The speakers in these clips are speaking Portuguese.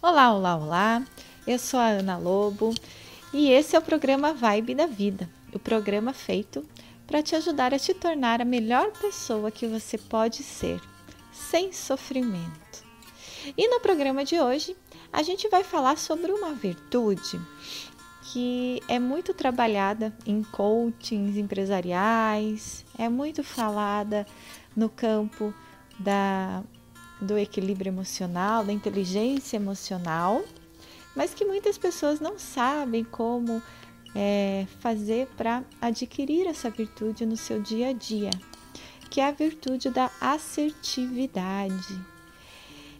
Olá, olá, olá. Eu sou a Ana Lobo e esse é o programa Vibe da Vida, o programa feito para te ajudar a te tornar a melhor pessoa que você pode ser, sem sofrimento. E no programa de hoje, a gente vai falar sobre uma virtude que é muito trabalhada em coachings empresariais, é muito falada no campo da do equilíbrio emocional, da inteligência emocional, mas que muitas pessoas não sabem como é, fazer para adquirir essa virtude no seu dia a dia, que é a virtude da assertividade.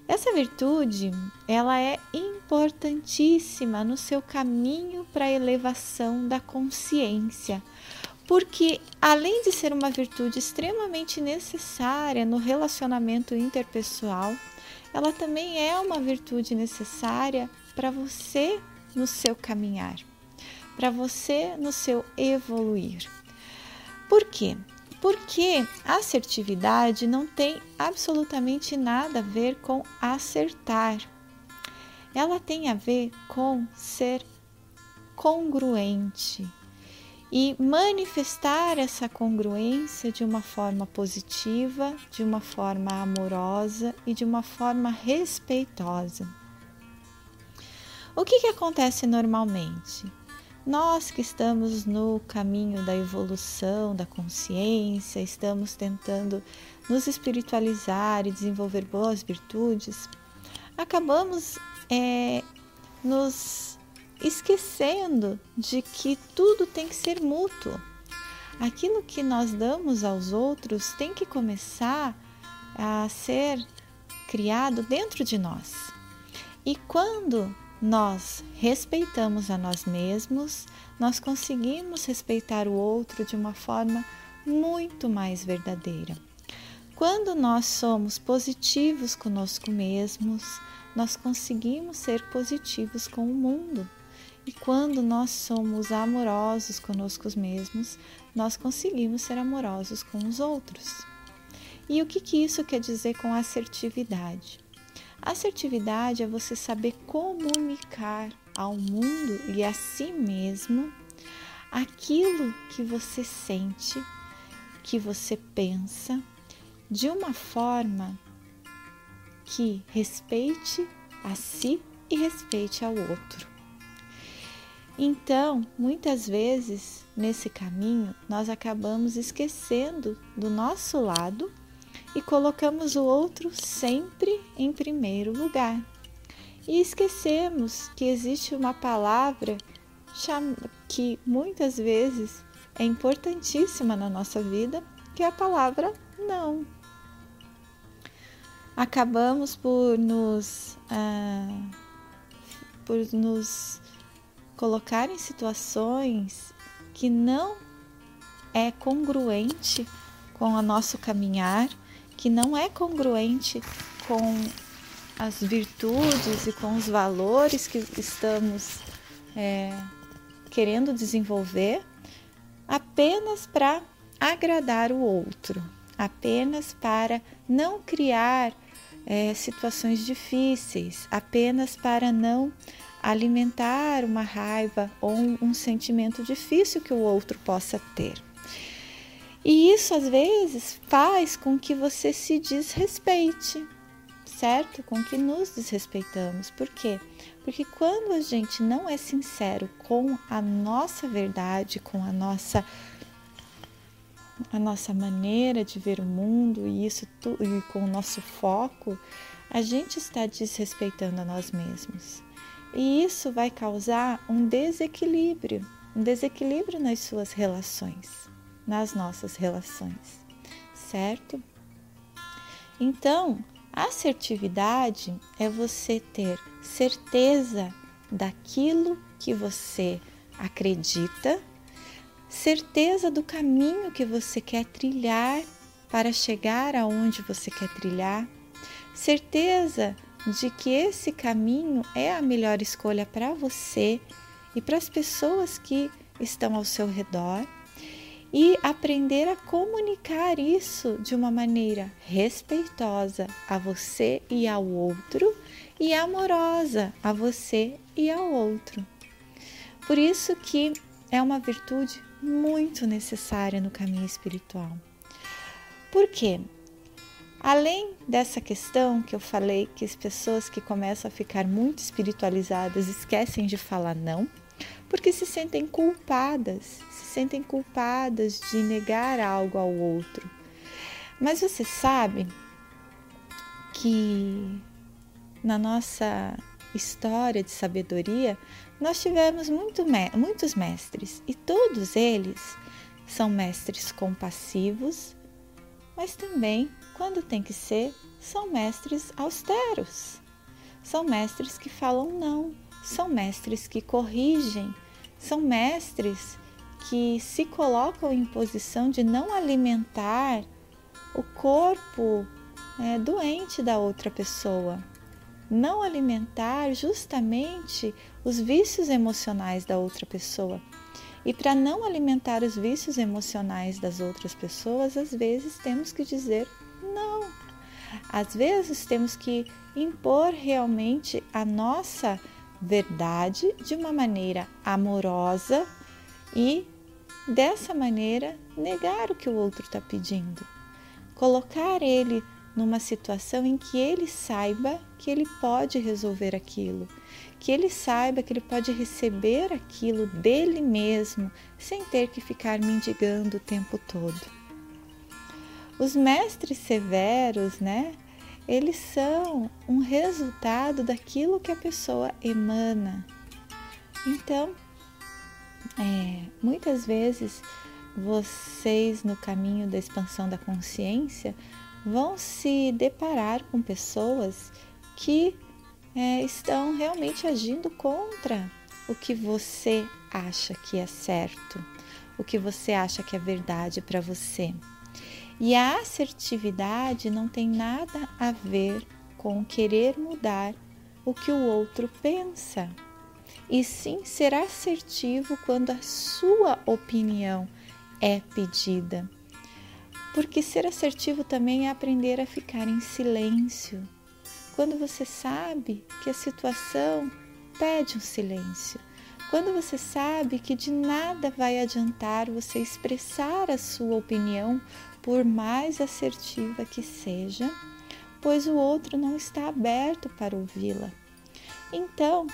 Essa virtude, ela é importantíssima no seu caminho para a elevação da consciência, porque além de ser uma virtude extremamente necessária no relacionamento interpessoal, ela também é uma virtude necessária para você no seu caminhar, para você no seu evoluir. Por quê? Porque assertividade não tem absolutamente nada a ver com acertar. Ela tem a ver com ser congruente, e manifestar essa congruência de uma forma positiva, de uma forma amorosa e de uma forma respeitosa. O que, que acontece normalmente? Nós que estamos no caminho da evolução da consciência, estamos tentando nos espiritualizar e desenvolver boas virtudes, acabamos é, nos esquecendo de que tudo tem que ser mútuo. Aquilo que nós damos aos outros tem que começar a ser criado dentro de nós. E quando nós respeitamos a nós mesmos, nós conseguimos respeitar o outro de uma forma muito mais verdadeira. Quando nós somos positivos conosco mesmos, nós conseguimos ser positivos com o mundo. E quando nós somos amorosos conosco mesmos, nós conseguimos ser amorosos com os outros. E o que, que isso quer dizer com assertividade? Assertividade é você saber comunicar ao mundo e a si mesmo aquilo que você sente, que você pensa, de uma forma que respeite a si e respeite ao outro. Então, muitas vezes nesse caminho, nós acabamos esquecendo do nosso lado e colocamos o outro sempre em primeiro lugar. E esquecemos que existe uma palavra que muitas vezes é importantíssima na nossa vida, que é a palavra não. Acabamos por nos, ah, por nos colocar em situações que não é congruente com o nosso caminhar, que não é congruente com as virtudes e com os valores que estamos é, querendo desenvolver, apenas para agradar o outro, apenas para não criar é, situações difíceis, apenas para não alimentar uma raiva ou um, sentimento difícil que o outro possa ter. E isso às vezes faz com que você se desrespeite, certo? Com que nos desrespeitamos. Por quê? Porque quando a gente não é sincero com a nossa verdade, com a nossa a nossa maneira de ver o mundo e isso e com o nosso foco, a gente está desrespeitando a nós mesmos. E isso vai causar um desequilíbrio, um desequilíbrio nas suas relações, nas nossas relações, certo? Então, assertividade é você ter certeza daquilo que você acredita, certeza do caminho que você quer trilhar para chegar aonde você quer trilhar, certeza de que esse caminho é a melhor escolha para você e para as pessoas que estão ao seu redor e aprender a comunicar isso de uma maneira respeitosa a você e ao outro e amorosa a você e ao outro. Por isso que é uma virtude muito necessária no caminho espiritual. Por quê? Além dessa questão que eu falei, que as pessoas que começam a ficar muito espiritualizadas esquecem de falar não, porque se sentem culpadas, se sentem culpadas de negar algo ao outro. Mas você sabe que na nossa história de sabedoria nós tivemos muito, muitos mestres e todos eles são mestres compassivos, mas também quando tem que ser, são mestres austeros. São mestres que falam não, são mestres que corrigem, são mestres que se colocam em posição de não alimentar o corpo é, doente da outra pessoa, não alimentar justamente os vícios emocionais da outra pessoa. E para não alimentar os vícios emocionais das outras pessoas, às vezes temos que dizer. Às vezes temos que impor realmente a nossa verdade de uma maneira amorosa e dessa maneira negar o que o outro está pedindo. Colocar ele numa situação em que ele saiba que ele pode resolver aquilo, que ele saiba que ele pode receber aquilo dele mesmo sem ter que ficar mendigando o tempo todo. Os mestres severos, né? Eles são um resultado daquilo que a pessoa emana. Então, é, muitas vezes vocês no caminho da expansão da consciência vão se deparar com pessoas que é, estão realmente agindo contra o que você acha que é certo, o que você acha que é verdade para você. E a assertividade não tem nada a ver com querer mudar o que o outro pensa, e sim ser assertivo quando a sua opinião é pedida. Porque ser assertivo também é aprender a ficar em silêncio. Quando você sabe que a situação pede um silêncio, quando você sabe que de nada vai adiantar você expressar a sua opinião por mais assertiva que seja, pois o outro não está aberto para ouvi-la. Então,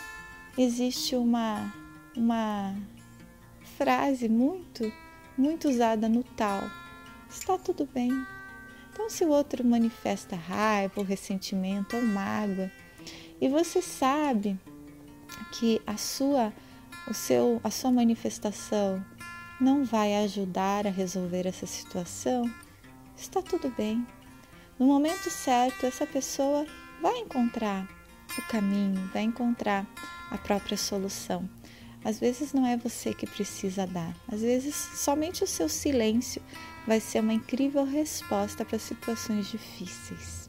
existe uma, uma frase muito, muito usada no tal: está tudo bem. Então, se o outro manifesta raiva, ou ressentimento ou mágoa, e você sabe que a sua, o seu, a sua manifestação não vai ajudar a resolver essa situação, está tudo bem. No momento certo, essa pessoa vai encontrar o caminho, vai encontrar a própria solução. Às vezes não é você que precisa dar, às vezes somente o seu silêncio vai ser uma incrível resposta para situações difíceis.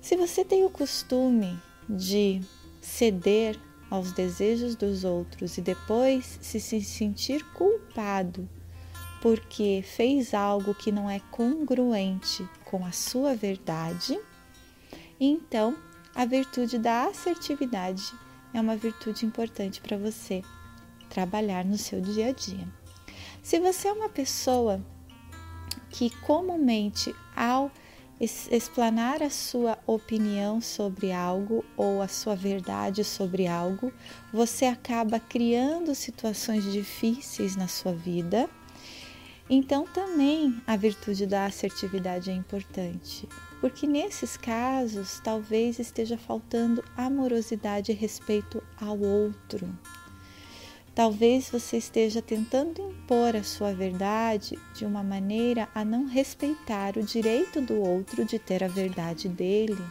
Se você tem o costume de ceder aos desejos dos outros e depois se sentir culpado porque fez algo que não é congruente com a sua verdade, então a virtude da assertividade é uma virtude importante para você trabalhar no seu dia a dia. Se você é uma pessoa que comumente ao explanar a sua opinião sobre algo ou a sua verdade sobre algo, você acaba criando situações difíceis na sua vida então, também a virtude da assertividade é importante, porque nesses casos talvez esteja faltando amorosidade e respeito ao outro. Talvez você esteja tentando impor a sua verdade de uma maneira a não respeitar o direito do outro de ter a verdade dele.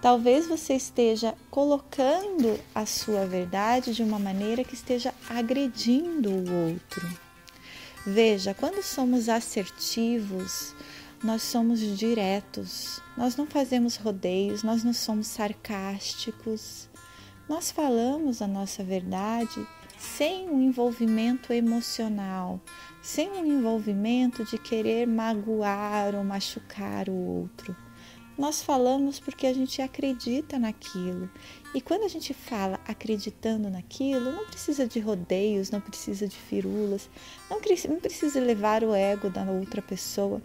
Talvez você esteja colocando a sua verdade de uma maneira que esteja agredindo o outro. Veja, quando somos assertivos, nós somos diretos, nós não fazemos rodeios, nós não somos sarcásticos. Nós falamos a nossa verdade sem um envolvimento emocional, sem um envolvimento de querer magoar ou machucar o outro. nós falamos porque a gente acredita naquilo. E quando a gente fala acreditando naquilo, não precisa de rodeios, não precisa de firulas, não, precisa levar o ego da outra pessoa.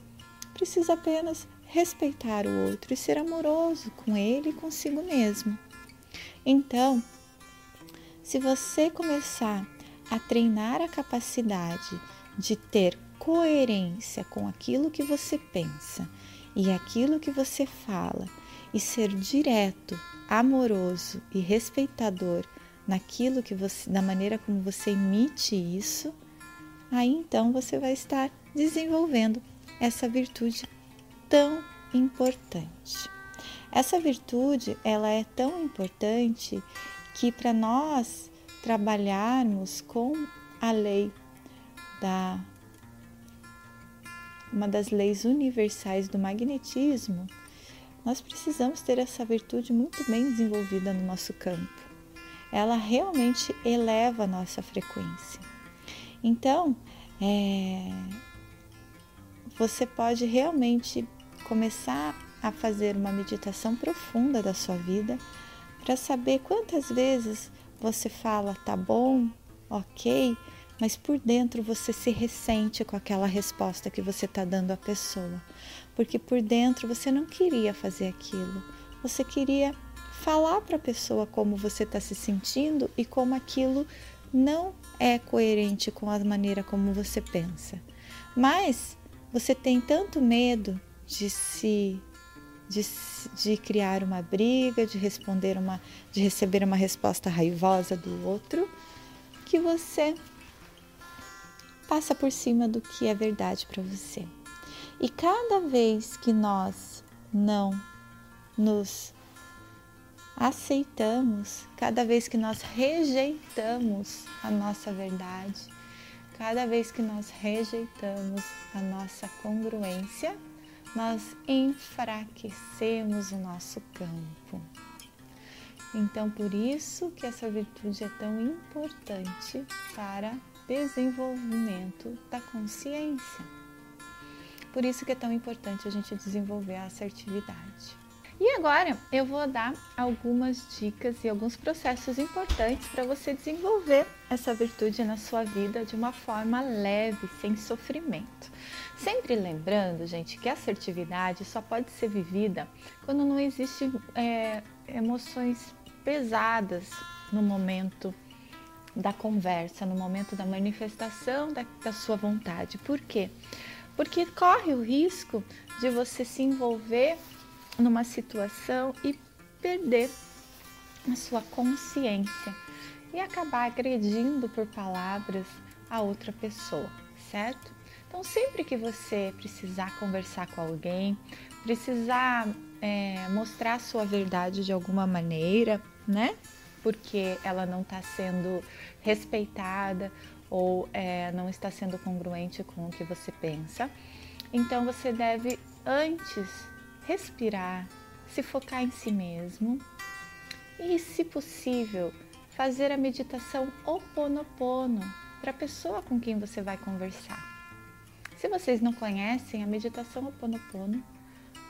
Precisa apenas respeitar o outro e ser amoroso com ele e consigo mesmo. Então, se você começar a treinar a capacidade de ter coerência com aquilo que você pensa e aquilo que você fala e ser direto, amoroso e respeitador naquilo que você, da maneira como você emite isso, aí então você vai estar desenvolvendo essa virtude tão importante. Essa virtude, ela é tão importante que para nós trabalharmos com a lei da uma das leis universais do magnetismo, nós precisamos ter essa virtude muito bem desenvolvida no nosso campo. Ela realmente eleva a nossa frequência. Então, é, você pode realmente começar a fazer uma meditação profunda da sua vida para saber quantas vezes você fala tá bom, ok, mas por dentro você se ressente com aquela resposta que você está dando à pessoa, porque por dentro você não queria fazer aquilo, você queria falar para a pessoa como você está se sentindo e como aquilo não é coerente com a maneira como você pensa. Mas você tem tanto medo de se de, de, criar uma briga, de responder uma, de receber uma resposta raivosa do outro, que você passa por cima do que é verdade para você. E cada vez que nós não nos aceitamos, cada vez que nós rejeitamos a nossa verdade, cada vez que nós rejeitamos a nossa congruência, nós enfraquecemos o nosso campo. Então, por isso que essa virtude é tão importante para desenvolvimento da consciência. Por isso que é tão importante a gente desenvolver a assertividade. E agora eu vou dar algumas dicas e alguns processos importantes para você desenvolver essa virtude na sua vida de uma forma leve, sem sofrimento. Sempre lembrando, gente, que a assertividade só pode ser vivida quando não existe é, emoções pesadas no momento da conversa, no momento da manifestação da, da sua vontade. Por quê? Porque corre o risco de você se envolver numa situação e perder a sua consciência e acabar agredindo por palavras a outra pessoa, certo? Então, sempre que você precisar conversar com alguém, precisar é, mostrar sua verdade de alguma maneira, né? porque ela não está sendo respeitada ou é, não está sendo congruente com o que você pensa. Então você deve antes respirar, se focar em si mesmo e, se possível, fazer a meditação Oponopono para a pessoa com quem você vai conversar. Se vocês não conhecem a meditação Oponopono,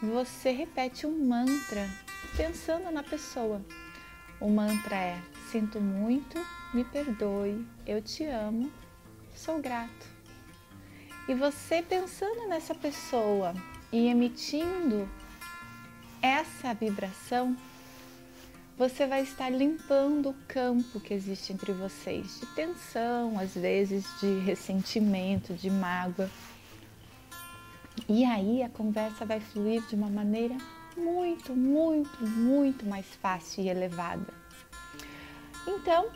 você repete um mantra pensando na pessoa. O mantra é: Sinto muito, me perdoe, eu te amo, sou grato. E você pensando nessa pessoa e emitindo essa vibração, você vai estar limpando o campo que existe entre vocês de tensão, às vezes de ressentimento, de mágoa. E aí a conversa vai fluir de uma maneira muito, muito, muito mais fácil e elevada. Então,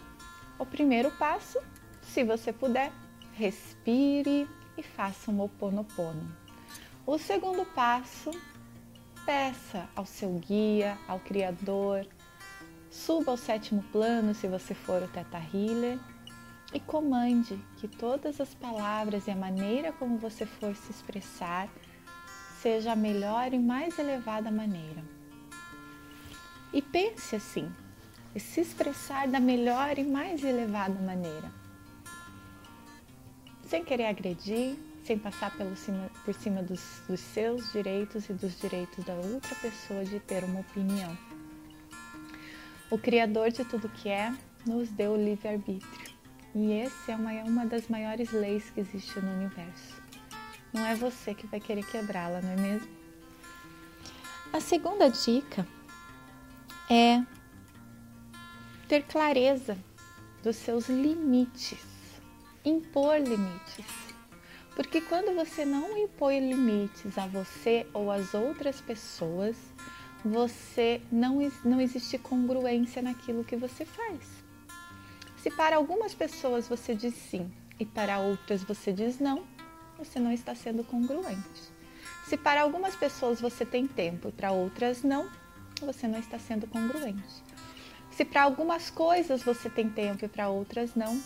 o primeiro passo, se você puder, respire e faça um oponopono. O segundo passo, peça ao seu guia, ao Criador, suba ao sétimo plano se você for o Teta Healer e comande que todas as palavras e a maneira como você for se expressar seja a melhor e mais elevada maneira. E pense assim: e se expressar da melhor e mais elevada maneira. Sem querer agredir, sem passar cima, por cima dos, dos seus direitos e dos direitos da outra pessoa de ter uma opinião. O Criador de tudo que é nos deu o livre-arbítrio. E esse é uma, é uma das maiores leis que existe no universo. Não é você que vai querer quebrá-la, não é mesmo? A segunda dica é ter clareza dos seus limites, impor limites. Porque quando você não impõe limites a você ou às outras pessoas, você não, não existe congruência naquilo que você faz. Se para algumas pessoas você diz sim e para outras você diz não, você não está sendo congruente. Se para algumas pessoas você tem tempo e para outras não, você não está sendo congruente. Se para algumas coisas você tem tempo e para outras não,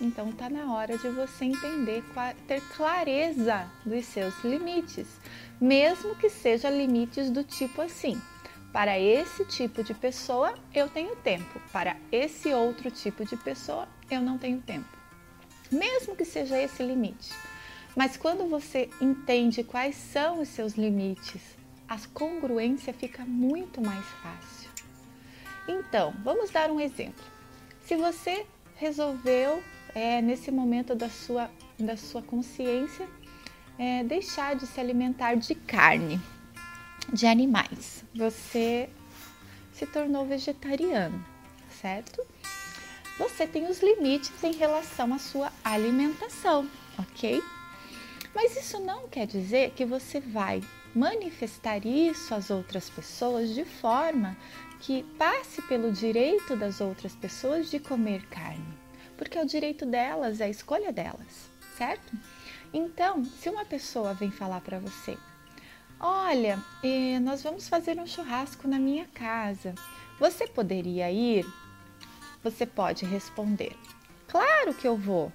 então está na hora de você entender, ter clareza dos seus limites, mesmo que seja limites do tipo assim. Para esse tipo de pessoa eu tenho tempo, para esse outro tipo de pessoa eu não tenho tempo. Mesmo que seja esse limite. Mas quando você entende quais são os seus limites, a congruência fica muito mais fácil. Então, vamos dar um exemplo. Se você resolveu, é, nesse momento da sua, da sua consciência, é, deixar de se alimentar de carne, de animais, você se tornou vegetariano, certo? Você tem os limites em relação à sua alimentação, ok? Mas isso não quer dizer que você vai manifestar isso às outras pessoas de forma que passe pelo direito das outras pessoas de comer carne, porque é o direito delas, é a escolha delas, certo? Então, se uma pessoa vem falar para você, olha, eh, nós vamos fazer um churrasco na minha casa, você poderia ir? Você pode responder, claro que eu vou.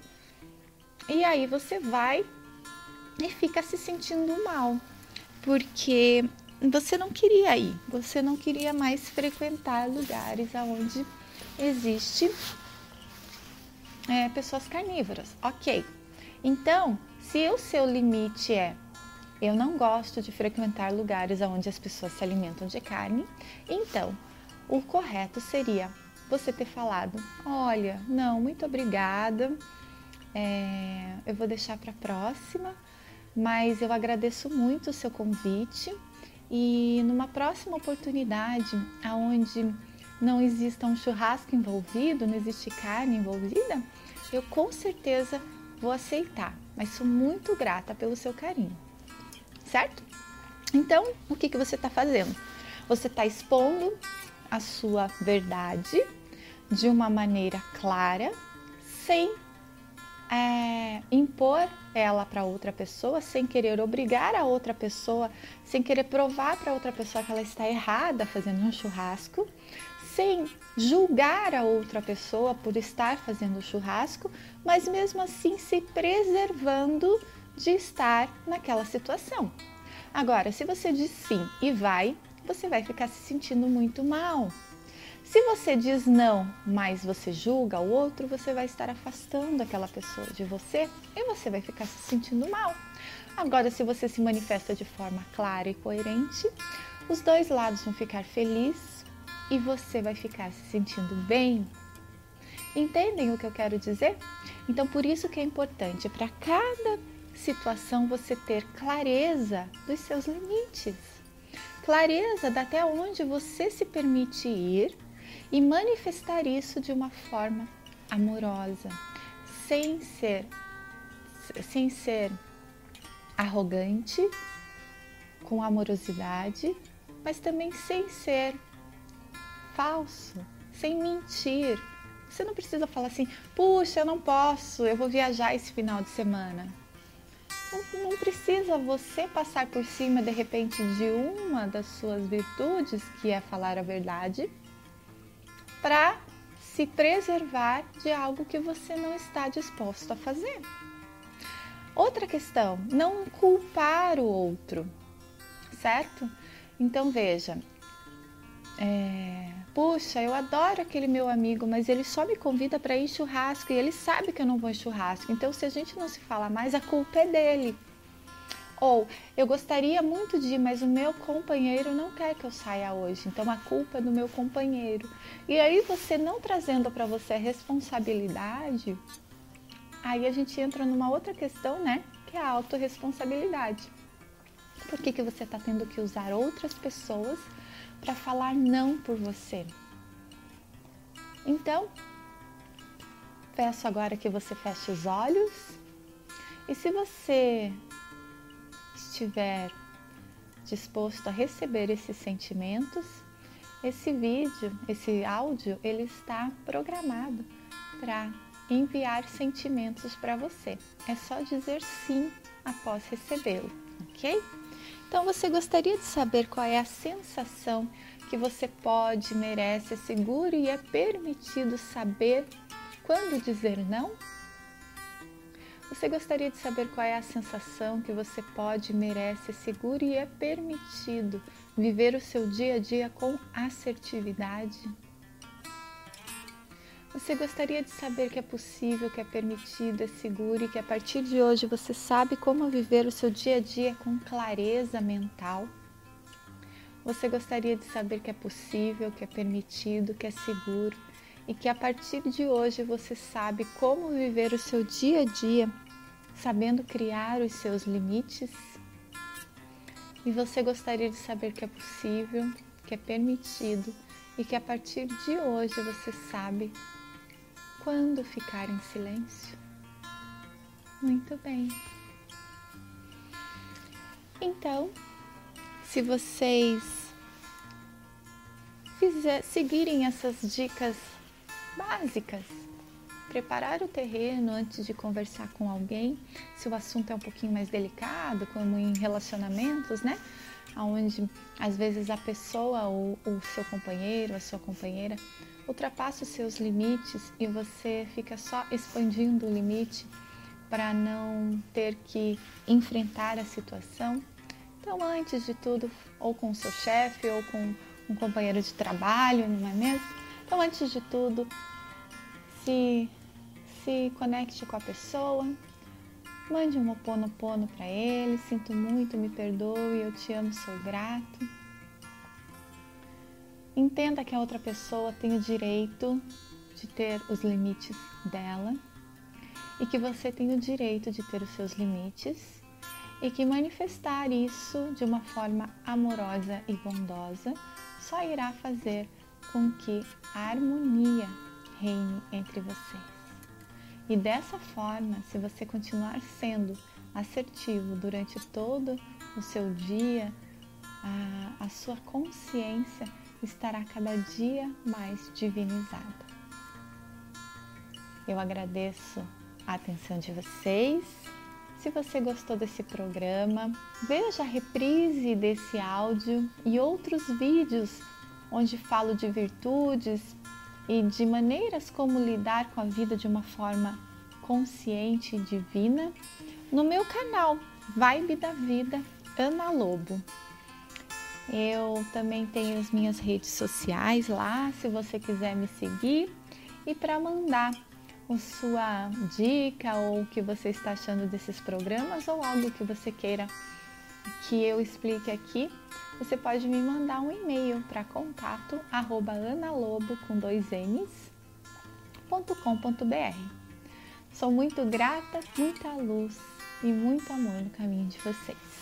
E aí você vai e fica se sentindo mal, porque você não queria ir, você não queria mais frequentar lugares onde existe é, pessoas carnívoras. Ok. Então, se o seu limite é eu não gosto de frequentar lugares onde as pessoas se alimentam de carne, então o correto seria você ter falado: olha, não, muito obrigada, é, eu vou deixar para a próxima, mas eu agradeço muito o seu convite e numa próxima oportunidade, aonde não exista um churrasco envolvido, não existe carne envolvida, eu com certeza vou aceitar, mas sou muito grata pelo seu carinho, certo? Então, o que, que você está fazendo? Você está expondo a sua verdade de uma maneira clara, sem é, impor ela para outra pessoa, sem querer obrigar a outra pessoa, sem querer provar para outra pessoa que ela está errada fazendo um churrasco, sem julgar a outra pessoa por estar fazendo churrasco, mas mesmo assim se preservando de estar naquela situação. Agora, se você diz sim e vai, você vai ficar se sentindo muito mal, se você diz não, mas você julga o outro, você vai estar afastando aquela pessoa de você e você vai ficar se sentindo mal. Agora, se você se manifesta de forma clara e coerente, os dois lados vão ficar felizes e você vai ficar se sentindo bem. Entendem o que eu quero dizer? Então, por isso que é importante para cada situação você ter clareza dos seus limites. Clareza de até onde você se permite ir e manifestar isso de uma forma amorosa, sem ser sem ser arrogante, com amorosidade, mas também sem ser falso, sem mentir. Você não precisa falar assim, puxa, eu não posso, eu vou viajar esse final de semana. Não, não precisa você passar por cima de repente de uma das suas virtudes, que é falar a verdade, para se preservar de algo que você não está disposto a fazer. Outra questão, não culpar o outro, certo? Então veja, é, puxa, eu adoro aquele meu amigo, mas ele só me convida para ir churrasco e ele sabe que eu não vou em churrasco. Então, se a gente não se fala mais, a culpa é dele. Ou eu gostaria muito de ir, mas o meu companheiro não quer que eu saia hoje, então a culpa é do meu companheiro. E aí você não trazendo para você a responsabilidade, aí a gente entra numa outra questão, né? Que é a autorresponsabilidade. Por que, que você está tendo que usar outras pessoas para falar não por você? Então, peço agora que você feche os olhos e se você estiver disposto a receber esses sentimentos, esse vídeo, esse áudio, ele está programado para enviar sentimentos para você. É só dizer sim após recebê-lo, ok? Então você gostaria de saber qual é a sensação que você pode, merece, é seguro e é permitido saber quando dizer não? Você gostaria de saber qual é a sensação que você pode, merece, é seguro e é permitido viver o seu dia a dia com assertividade? Você gostaria de saber que é possível, que é permitido, é seguro e que a partir de hoje você sabe como viver o seu dia a dia com clareza mental? Você gostaria de saber que é possível, que é permitido, que é seguro e que a partir de hoje você sabe como viver o seu dia a dia, sabendo criar os seus limites? E você gostaria de saber que é possível, que é permitido e que a partir de hoje você sabe quando ficar em silêncio? Muito bem. Então, se vocês fizer, seguirem essas dicas básicas, preparar o terreno antes de conversar com alguém, se o assunto é um pouquinho mais delicado, como em relacionamentos, né? Onde às vezes a pessoa ou o seu companheiro, a sua companheira ultrapassa os seus limites e você fica só expandindo o limite para não ter que enfrentar a situação. Então, antes de tudo, ou com o seu chefe, ou com um companheiro de trabalho, não é mesmo? Então, antes de tudo, se, se conecte com a pessoa, mande um oponopono para ele, sinto muito, me perdoe, eu te amo, sou grato. Entenda que a outra pessoa tem o direito de ter os limites dela e que você tem o direito de ter os seus limites e que manifestar isso de uma forma amorosa e bondosa só irá fazer com que a harmonia reine entre vocês. E dessa forma, se você continuar sendo assertivo durante todo o seu dia, a, a sua consciência estará cada dia mais divinizada. Eu agradeço a atenção de vocês. Se você gostou desse programa, veja a reprise desse áudio e outros vídeos onde falo de virtudes e de maneiras como lidar com a vida de uma forma consciente e divina no meu canal Vibe da Vida Ana Lobo. Eu também tenho as minhas redes sociais lá, se você quiser me seguir. E para mandar a sua dica ou o que você está achando desses programas ou algo que você queira que eu explique aqui, você pode me mandar um e-mail para contato arroba analobo com dois n's, .com.br. Sou muito grata, muita luz e muito amor no caminho de vocês.